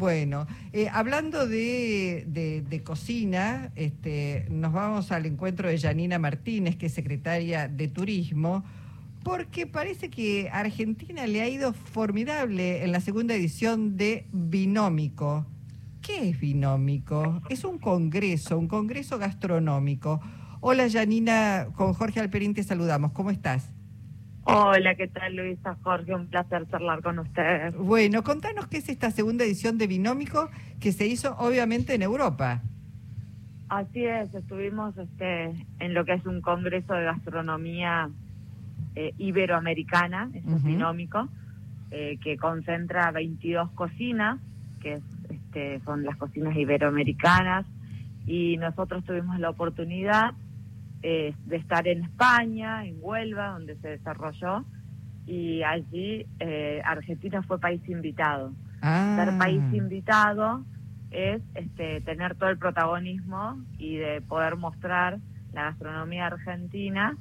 Bueno, eh, hablando de, de, cocina, este, nos vamos al encuentro de Janina Martínez, que es secretaria de Turismo, porque parece que a Argentina le ha ido formidable en la segunda edición de Binómico. ¿Qué es Binómico? Es un congreso, un congreso gastronómico. Hola Janina, con Jorge Alperín te saludamos. ¿Cómo estás? Hola, ¿qué tal Luisa Jorge? Un placer charlar con ustedes. Bueno, contanos qué es esta segunda edición de Binómico que se hizo obviamente en Europa. Así es, estuvimos este, en lo que es un congreso de gastronomía eh, iberoamericana, es binómico, eh, que concentra 22 cocinas, que este, son las cocinas iberoamericanas, y nosotros tuvimos la oportunidad eh, de estar en España, en Huelva, donde se desarrolló, y allí eh, Argentina fue país invitado. Ah. Ser país invitado es este, tener todo el protagonismo y de poder mostrar la gastronomía argentina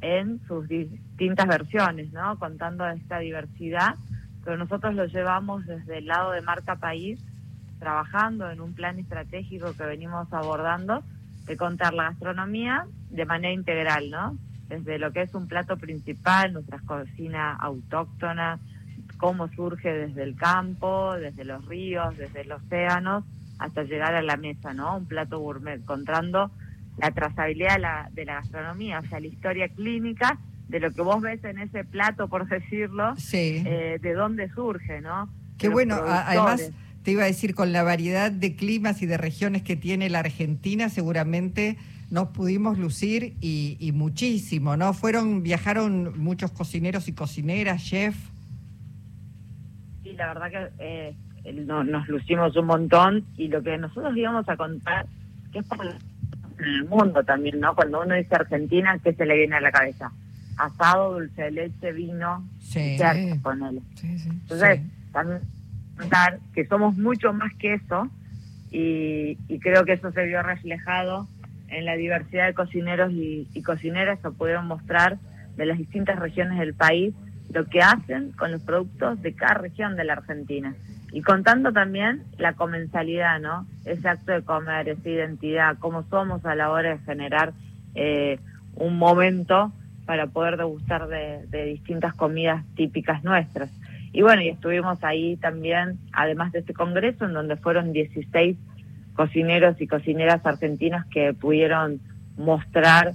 en sus distintas versiones, ¿no? Contando esta diversidad, pero nosotros lo llevamos desde el lado de marca país, trabajando en un plan estratégico que venimos abordando de contar la gastronomía de manera integral, ¿no? Desde lo que es un plato principal, nuestra cocina autóctona, cómo surge desde el campo, desde los ríos, desde los océanos, hasta llegar a la mesa, ¿no? Un plato gourmet, contando la trazabilidad de la, de la gastronomía, o sea, la historia clínica de lo que vos ves en ese plato, por decirlo, eh, de dónde surge, ¿no? Qué bueno, además te iba a decir, con la variedad de climas y de regiones que tiene la Argentina, seguramente nos pudimos lucir y, muchísimo, ¿no? Fueron, viajaron muchos cocineros y cocineras, chef. Sí, la verdad que eh, nos lucimos un montón y lo que nosotros íbamos a contar, que es por el mundo también, ¿no? Cuando uno dice Argentina, ¿qué se le viene a la cabeza? Asado, dulce de leche, vino, sí, con él. Entonces, también contar que somos mucho más que eso y, creo que eso se vio reflejado en la diversidad de cocineros y, cocineras que pudieron mostrar de las distintas regiones del país lo que hacen con los productos de cada región de la Argentina. Y contando también la comensalidad, ¿no? Ese acto de comer, esa identidad, cómo somos a la hora de generar eh, un momento para poder degustar de distintas comidas típicas nuestras. Y bueno, y estuvimos ahí también, además de este congreso, en donde fueron 16 cocineros y cocineras argentinas que pudieron mostrar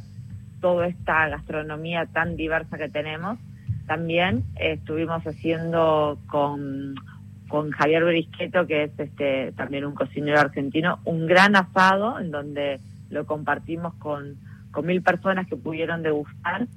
toda esta gastronomía tan diversa que tenemos. También estuvimos haciendo con, con Javier Berisqueto, que es este también un cocinero argentino, un gran asado en donde lo compartimos con, con mil personas que pudieron degustar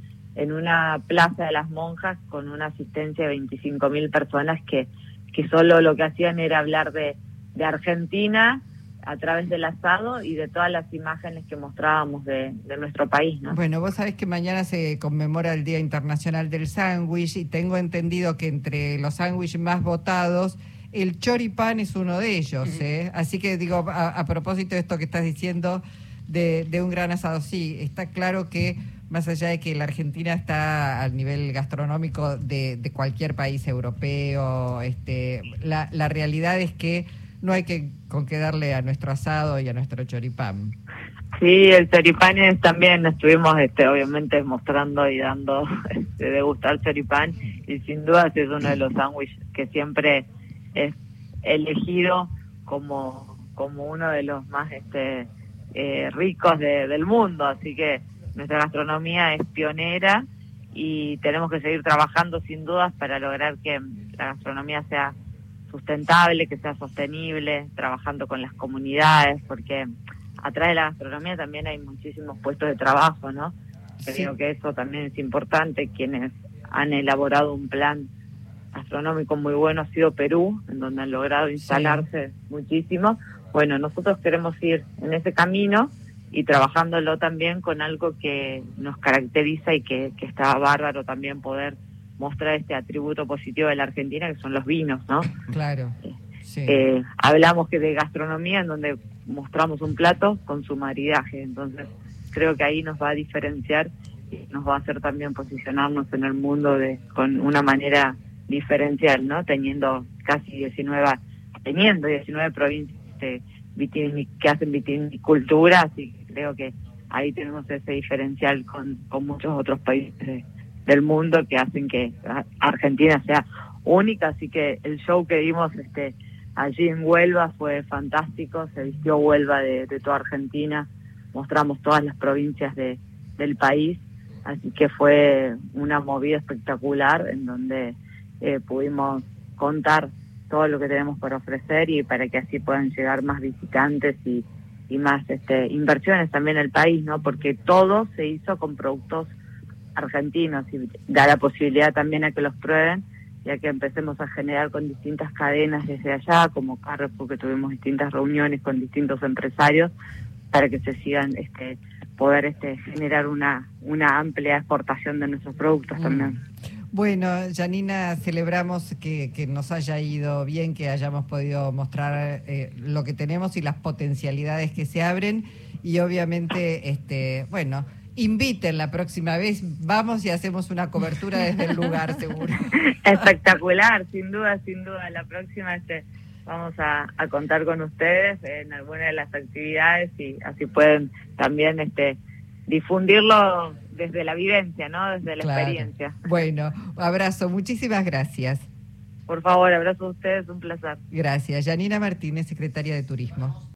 en una plaza de las monjas con una asistencia de 25 mil personas que, que solo lo que hacían era hablar de, de Argentina a través del asado y de todas las imágenes que mostrábamos de, de nuestro país. ¿no? Bueno, vos sabés que mañana se conmemora el Día Internacional del Sándwich y tengo entendido que entre los sándwiches más votados el choripán es uno de ellos. ¿eh? Así que digo, a, a, propósito de esto que estás diciendo de, de un gran asado, sí, está claro que más allá de que la Argentina está al nivel gastronómico de, cualquier país europeo, este, la, la, realidad es que no hay que con qué darle a nuestro asado y a nuestro choripán. Sí, el choripán es, también estuvimos este, obviamente mostrando y dando este, de gustar choripán y sin duda es uno de los sándwiches que siempre es elegido como, como uno de los más este, eh, ricos del mundo, así que nuestra gastronomía es pionera y tenemos que seguir trabajando sin dudas para lograr que la gastronomía sea sustentable, que sea sostenible, trabajando con las comunidades, porque atrás de la gastronomía también hay muchísimos puestos de trabajo, ¿no? Creo que eso también es importante. Quienes han elaborado un plan gastronómico muy bueno ha sido Perú, en donde han logrado instalarse muchísimo. Bueno, nosotros queremos ir en ese camino y trabajándolo también con algo que nos caracteriza y que, que está bárbaro también poder mostrar este atributo positivo de la Argentina, que son los vinos, ¿no? Claro. Sí. Eh, hablamos que de gastronomía en donde mostramos un plato con su maridaje, entonces creo que ahí nos va a diferenciar y nos va a hacer también posicionarnos en el mundo de con una manera diferencial, ¿no? Teniendo casi 19 teniendo 19 provincias que hacen vitinicultura, así que creo que ahí tenemos ese diferencial con, con muchos otros países del mundo que hacen que Argentina sea única, así que el show que dimos este allí en Huelva fue fantástico, se vistió Huelva de, toda Argentina, mostramos todas las provincias de, del país, así que fue una movida espectacular en donde eh, pudimos contar todo lo que tenemos por ofrecer y para que así puedan llegar más visitantes y, y más este, inversiones también al país, ¿no? Porque todo se hizo con productos argentinos y da la posibilidad también a que los prueben ya que empecemos a generar con distintas cadenas desde allá, como Carrefour, que tuvimos distintas reuniones con distintos empresarios para que se sigan este poder este generar una una amplia exportación de nuestros productos mm. también. Bueno, Janina, celebramos que, que, nos haya ido bien, que hayamos podido mostrar eh, lo que tenemos y las potencialidades que se abren y obviamente, este, bueno, inviten la próxima vez, vamos y hacemos una cobertura desde el lugar, seguro. Espectacular, sin duda, sin duda. La próxima este, vamos a, contar con ustedes en alguna de las actividades y así pueden también este, difundirlo desde la vivencia, ¿no? Desde la experiencia. Bueno, abrazo, muchísimas gracias. Por favor, abrazo a ustedes, un placer. Gracias. Janina Martínez, secretaria de Turismo.